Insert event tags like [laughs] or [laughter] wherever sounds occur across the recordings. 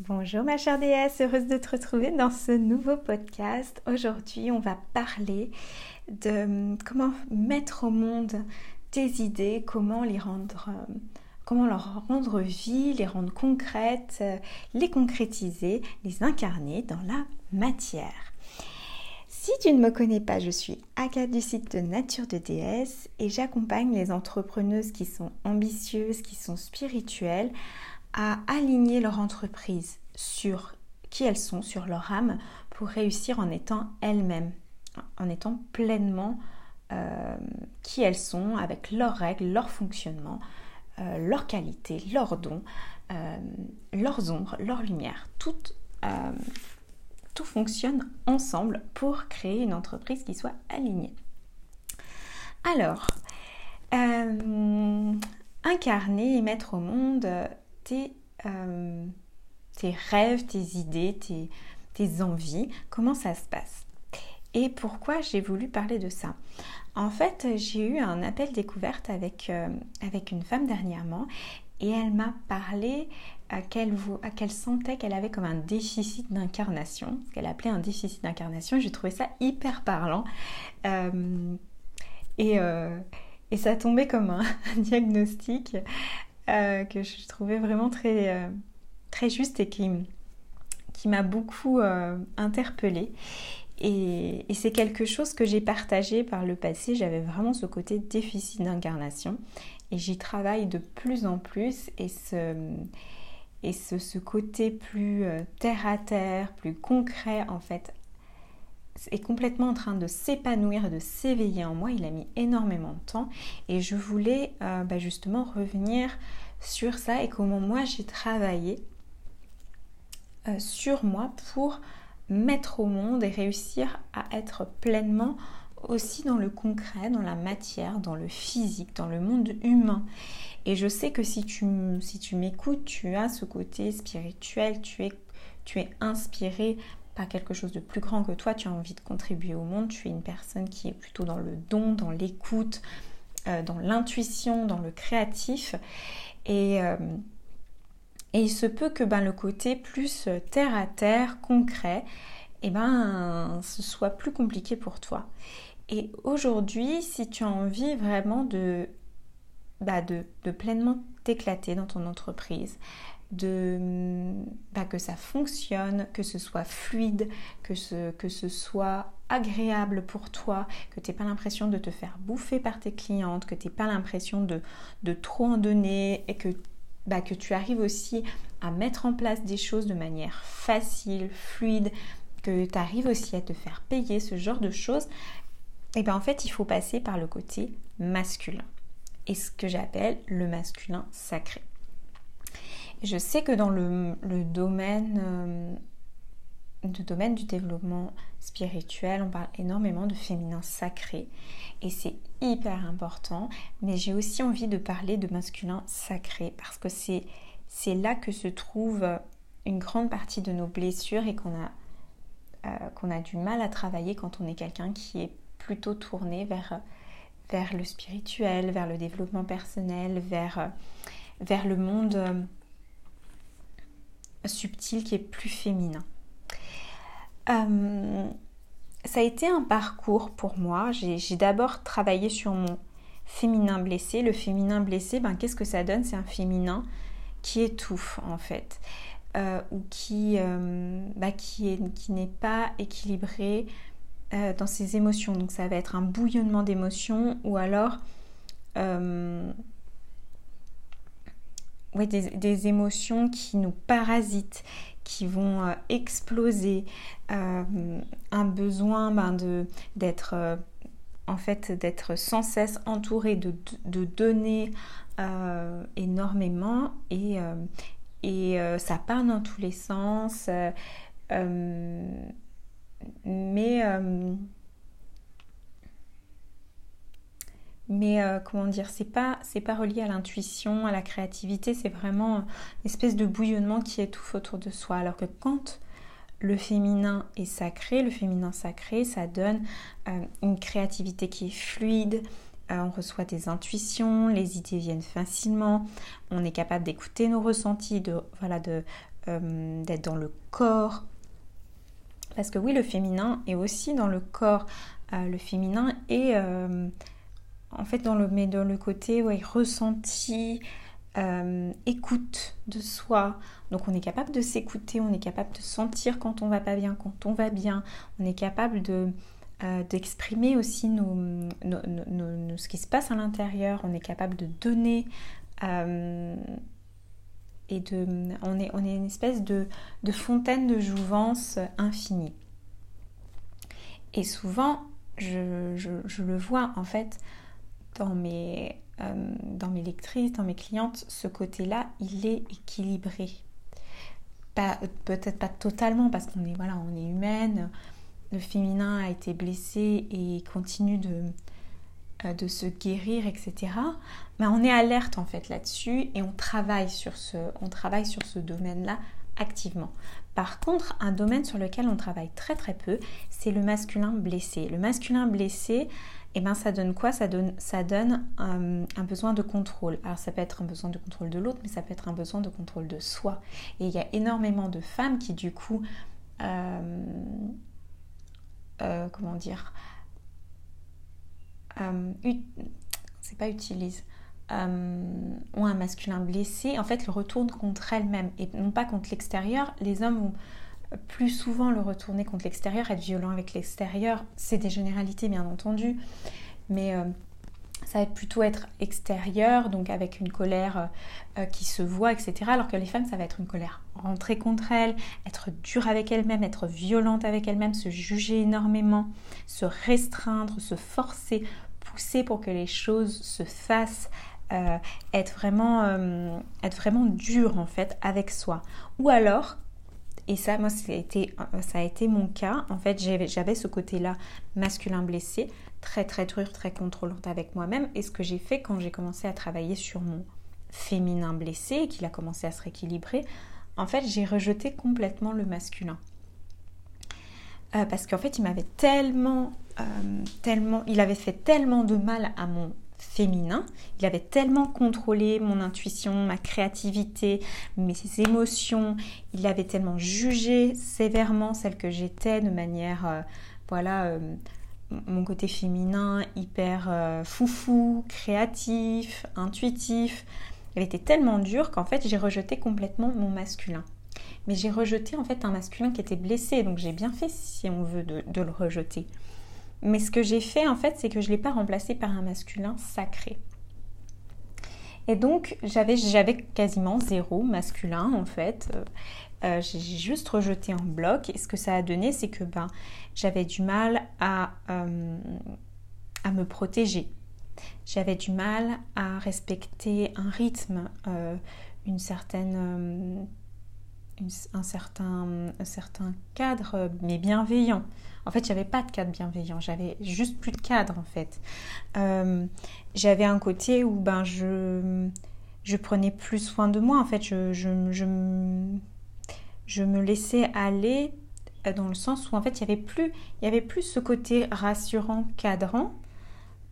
Bonjour ma chère déesse, heureuse de te retrouver dans ce nouveau podcast. Aujourd'hui, on va parler de hum, comment mettre au monde tes idées, comment les rendre, euh, comment leur rendre vie, les rendre concrètes, euh, les concrétiser, les incarner dans la matière. Si tu ne me connais pas, je suis Agathe du site de Nature de Déesse et j'accompagne les entrepreneuses qui sont ambitieuses, qui sont spirituelles aligner leur entreprise sur qui elles sont, sur leur âme, pour réussir en étant elles-mêmes, en étant pleinement euh, qui elles sont, avec leurs règles, leur fonctionnement, euh, leurs qualités, leurs dons, euh, leurs ombres, leurs lumières. Tout, tout fonctionne ensemble pour créer une entreprise qui soit alignée. Alors, incarner et mettre au monde euh, tes, rêves, tes idées, tes, envies, comment ça se passe? Et pourquoi j'ai voulu parler de ça? En fait, j'ai eu un appel découverte avec, euh, avec une femme dernièrement et elle m'a parlé qu'elle sentait qu'elle avait comme un déficit d'incarnation, ce qu'elle appelait un déficit d'incarnation. J'ai trouvé ça hyper parlant. Euh, et, et, ça tombait comme un [laughs] diagnostic euh, que je trouvais vraiment très, euh, juste et qui, m'a beaucoup euh, interpellée. Et, c'est quelque chose que j'ai partagé par le passé. J'avais vraiment ce côté déficit d'incarnation et j'y travaille de plus en plus. Et ce côté plus terre à terre, plus concret en fait, est complètement en train de s'épanouir de s'éveiller en moi. Il a mis énormément de temps et je voulais euh, bah, justement revenir sur ça et comment moi j'ai travaillé euh, sur moi pour mettre au monde et réussir à être pleinement aussi dans le concret, dans la matière, dans le physique, dans le monde humain. Et je sais que si tu, si tu m'écoutes, tu as ce côté spirituel, tu es, tu es inspiré quelque chose de plus grand que toi, tu as envie de contribuer au monde, tu es une personne qui est plutôt dans le don, dans l'écoute, euh, dans l'intuition, dans le créatif. Et, euh, et, il se peut que ben, le côté plus euh, terre à terre, concret, et eh ben, ce soit plus compliqué pour toi. Et aujourd'hui, si tu as envie vraiment de, bah, de, de pleinement t'éclater dans ton entreprise, de bah, que ça fonctionne, que ce soit fluide, que ce, soit agréable pour toi, que tu n'aies pas l'impression de te faire bouffer par tes clientes, que tu n'aies pas l'impression de, de, trop en donner et que, bah, que tu arrives aussi à mettre en place des choses de manière facile, fluide, que tu arrives aussi à te faire payer ce genre de choses, et bien en fait il faut passer par le côté masculin et ce que j'appelle le masculin sacré. Je sais que dans le, domaine, euh, du développement spirituel, on parle énormément de féminin sacré. Et c'est hyper important, mais j'ai aussi envie de parler de masculin sacré. Parce que c'est, là que se trouve une grande partie de nos blessures et qu'on a, euh, qu'on a du mal à travailler quand on est quelqu'un qui est plutôt tourné vers, vers le spirituel, vers le développement personnel, vers, vers le monde subtil qui est plus féminin. Euh, ça a été un parcours pour moi. J'ai d'abord travaillé sur mon féminin blessé. Le féminin blessé, ben, qu'est-ce que ça donne? C'est un féminin qui étouffe en fait, euh, ou qui, euh, bah, qui n'est pas équilibré dans ses émotions. Donc ça va être un bouillonnement d'émotions ou alors des, émotions qui nous parasitent, qui vont euh, exploser, euh, un besoin ben, d'être euh, en fait d'être sans cesse entouré de, données énormément et, et ça part dans tous les sens. mais mais euh, comment dire, c'est pas c'est pas relié à l'intuition, à la créativité, c'est vraiment une espèce de bouillonnement qui étouffe autour de soi. Alors que quand le féminin est sacré, le féminin sacré, ça donne euh, une créativité qui est fluide. Euh, on reçoit des intuitions, les idées viennent facilement, on est capable d'écouter nos ressentis, de voilà de d'être dans le corps. Parce que oui, le féminin est aussi dans le corps. le féminin est en fait dans le, mais dans le côté ouais, ressenti, euh, écoute de soi. Donc on est capable de s'écouter, on est capable de sentir quand on va pas bien, quand on va bien. On est capable de euh, d'exprimer aussi ce qui se passe à l'intérieur. On est capable de donner. Euh, et de, on, est, une espèce de, fontaine de jouvence infinie. Et souvent, je, le vois en fait dans mes, euh, dans mes lectrices, dans mes clientes, ce côté-là, il est équilibré. peut-être pas totalement parce qu'on est, voilà, est humaine, le féminin a été blessé et continue de, euh, de se guérir, etc. Mais on est alerte en fait là-dessus et on travaille sur ce, on travaille sur ce domaine-là activement. Par contre, un domaine sur lequel on travaille très très peu, c'est le masculin blessé. Le masculin blessé, et eh ben ça donne quoi? Ça donne, ça donne euh, un, besoin de contrôle. Alors ça peut être un besoin de contrôle de l'autre, mais ça peut être un besoin de contrôle de soi. Et il y a énormément de femmes qui du coup, euh, euh, comment dire, c'est pas utilisent, ont un masculin blessé, en fait le retournent contre elles-mêmes et non pas contre l'extérieur. Les hommes vont plus souvent le retourner contre l'extérieur, être violent avec l'extérieur. C'est des généralités bien entendu, mais euh, ça va plutôt être extérieur, donc avec une colère euh, qui se voit, etc. Alors que les femmes, ça va être une colère rentrée contre elles, être dure avec elles-mêmes, être violente avec elles-mêmes, se juger énormément, se restreindre, se forcer, pousser pour que les choses se fassent. Euh, être vraiment être vraiment dur en fait avec soi ou alors et ça, moi, ça a été, ça a été mon cas. En fait, j'avais ce côté-là masculin blessé, très, très dur, très contrôlante avec moi-même. Et ce que j'ai fait quand j'ai commencé à travailler sur mon féminin blessé qu'il a commencé à se rééquilibrer, en fait, j'ai rejeté complètement le masculin. Euh, parce qu'en fait, il m'avait tellement, euh, tellement, il avait fait tellement de mal à mon féminin. Il avait tellement contrôlé mon intuition, ma créativité, mes émotions. Il avait tellement jugé sévèrement celle que j'étais de manière, euh, voilà, euh, mon côté féminin hyper euh, foufou, créatif, intuitif. Elle était tellement dure qu'en fait j'ai rejeté complètement mon masculin. Mais j'ai rejeté en fait un masculin qui était blessé, donc j'ai bien fait si on veut de le rejeter. Mais ce que j'ai fait en fait, c'est que je ne l'ai pas remplacé par un masculin sacré. Et donc j'avais, quasiment zéro masculin en fait. Euh, euh, j'ai juste rejeté en bloc. Et ce que ça a donné, c'est que ben, j'avais du mal à, euh, à me protéger. J'avais du mal à respecter un rythme, une certaine, un, certain, un certain cadre, mais bienveillant. En fait, j'avais pas de cadre bienveillant, j'avais juste plus de cadre en fait. Euh, j'avais un côté où ben je, je prenais plus soin de moi en fait, je, je, je, me laissais aller dans le sens où en fait il y avait plus, il y avait plus ce côté rassurant, cadrant.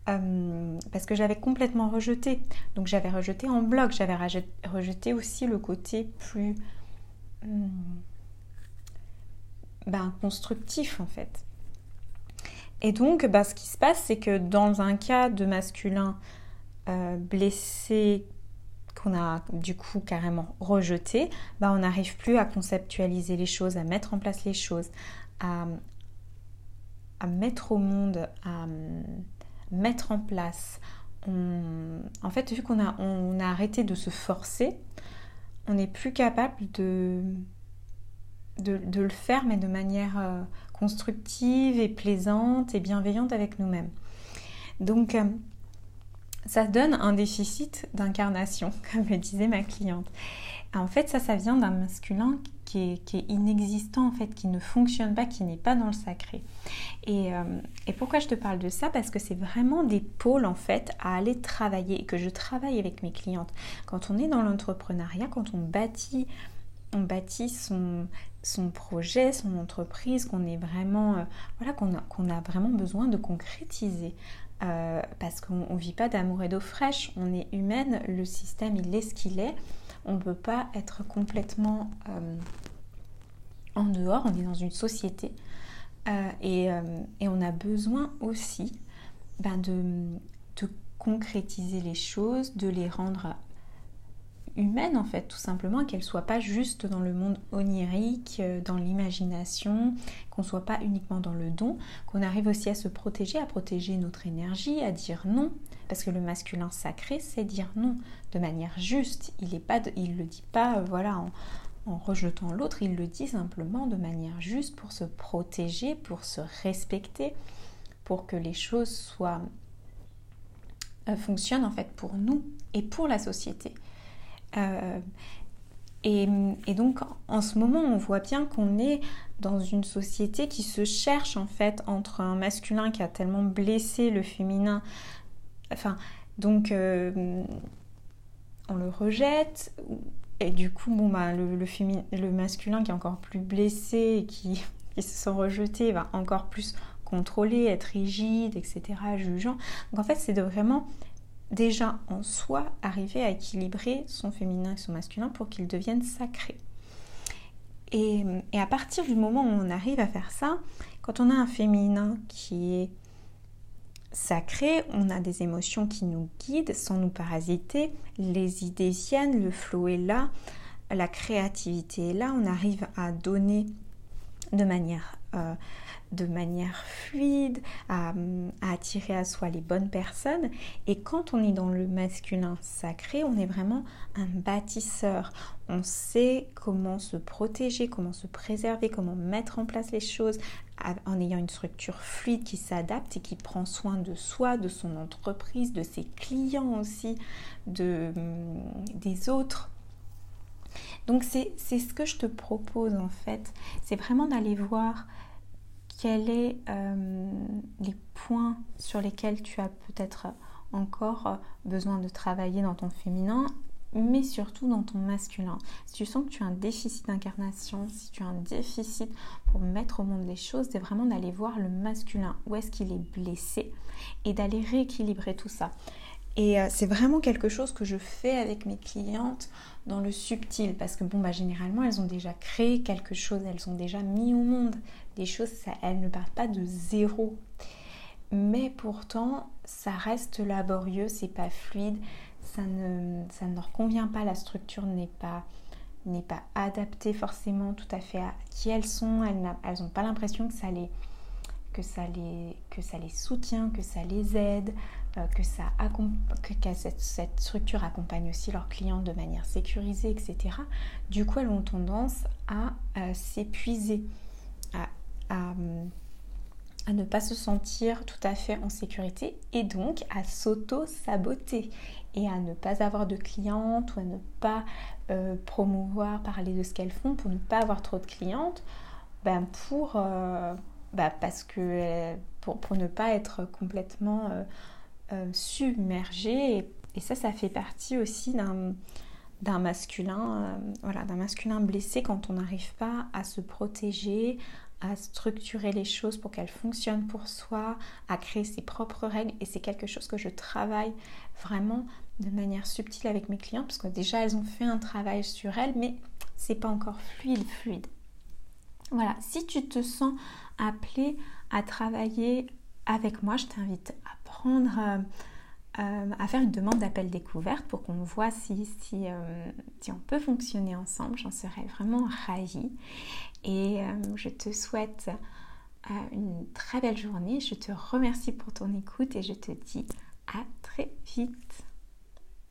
Euh, parce que j'avais complètement rejeté. Donc j'avais rejeté en bloc, j'avais rejeté aussi le côté plus ben, constructif en fait. Et donc, bah, ce qui se passe, c'est que dans un cas de masculin euh, blessé qu'on a du coup carrément rejeté, bah, on n'arrive plus à conceptualiser les choses, à mettre en place les choses, à, mettre au monde, à mettre en place. en fait, vu qu'on a, on a arrêté de se forcer, on n'est plus capable de, le faire, mais de manière euh, constructive et plaisante et bienveillante avec nous-mêmes. Donc, euh, ça donne un déficit d'incarnation, [laughs] comme le disait ma cliente. En fait, ça, ça vient d'un masculin qui est, inexistant, en fait, qui ne fonctionne pas, qui n'est pas dans le sacré. Et, euh, pourquoi je te parle de ça? Parce que c'est vraiment des pôles, en fait, à aller travailler et que je travaille avec mes clientes. Quand on est dans l'entrepreneuriat, quand on bâtit on bâtit son, projet, son entreprise, qu'on est vraiment, euh, voilà, qu'on a vraiment besoin de concrétiser. Euh, parce qu'on ne vit pas d'amour et d'eau fraîche, on est humaine, le système il est ce qu'il est. On ne peut pas être complètement en dehors, on est dans une société. Et, et, on a besoin aussi ben de concrétiser les choses, de les rendre humaines en fait, tout simplement, qu'elles ne soient pas juste dans le monde onirique, euh, dans l'imagination, qu'on soit pas uniquement dans le don, qu'on arrive aussi à se protéger, à protéger notre énergie, à dire non, parce que le masculin sacré, c'est dire non de manière juste. Il ne le dit pas, euh, voilà, en, en rejetant l'autre, il le dit simplement de manière juste pour se protéger, pour se respecter, pour que les choses soient euh, fonctionnent en fait pour nous et pour la société. Euh, et, donc en ce moment, on voit bien qu'on est dans une société qui se cherche en fait entre un masculin qui a tellement blessé le féminin. Enfin, donc euh, on le rejette. Et du coup, bon, bah, le, le, masculin qui est encore plus blessé et qui, [laughs] qui se sent rejeté va encore plus contrôler, être rigide, etc., jugeant. Donc en fait, c'est de vraiment déjà en soi arriver à équilibrer son féminin et son masculin pour qu'ils deviennent sacrés. Et, à partir du moment où on arrive à faire ça, quand on a un féminin qui est sacré, on a des émotions qui nous guident sans nous parasiter, les idées viennent, le flow est là, la créativité est là, on arrive à donner de manière euh, de manière fluide, à, attirer à soi les bonnes personnes. Et quand on est dans le masculin sacré, on est vraiment un bâtisseur. On sait comment se protéger, comment se préserver, comment mettre en place les choses en ayant une structure fluide qui s'adapte et qui prend soin de soi, de son entreprise, de ses clients aussi, de, des autres. Donc c'est ce que je te propose en fait, c'est vraiment d'aller voir quels sont euh, les points sur lesquels tu as peut-être encore besoin de travailler dans ton féminin, mais surtout dans ton masculin. Si tu sens que tu as un déficit d'incarnation, si tu as un déficit pour mettre au monde les choses, c'est vraiment d'aller voir le masculin, où est-ce qu'il est blessé, et d'aller rééquilibrer tout ça. Et euh, c'est vraiment quelque chose que je fais avec mes clientes dans le subtil, parce que bon, bah, généralement, elles ont déjà créé quelque chose, elles ont déjà mis au monde des choses, elles ne partent pas de zéro. Mais pourtant, ça reste laborieux, c'est pas fluide, ça ne, leur convient pas, la structure n'est pas n'est pas adaptée forcément tout à fait à qui elles sont, elles n'ont pas l'impression que ça les que ça les, que ça les soutient, que ça les aide, euh, que, ça que, cette, cette, structure accompagne aussi leurs clients de manière sécurisée, etc. Du coup, elles ont tendance à euh, s'épuiser, à, à, ne pas se sentir tout à fait en sécurité et donc à s'auto-saboter et à ne pas avoir de clientes ou à ne pas euh, promouvoir, parler de ce qu'elles font pour ne pas avoir trop de clientes, ben pour bah, parce que euh, pour, ne pas être complètement euh, euh, submergé et, ça ça fait partie aussi d'un masculin voilà d'un masculin blessé quand on n'arrive pas à se protéger à structurer les choses pour qu'elles fonctionnent pour soi, à créer ses propres règles. Et c'est quelque chose que je travaille vraiment de manière subtile avec mes clients, parce que déjà elles ont fait un travail sur elles, mais c'est pas encore fluide, fluide. Voilà, si tu te sens appelé à travailler avec moi, je t'invite à prendre, euh, euh, à faire une demande d'appel découverte pour qu'on voit si, si, euh, si, on peut fonctionner ensemble. J'en serais vraiment ravie. Et je te souhaite une très belle journée. Je te remercie pour ton écoute et je te dis à très vite.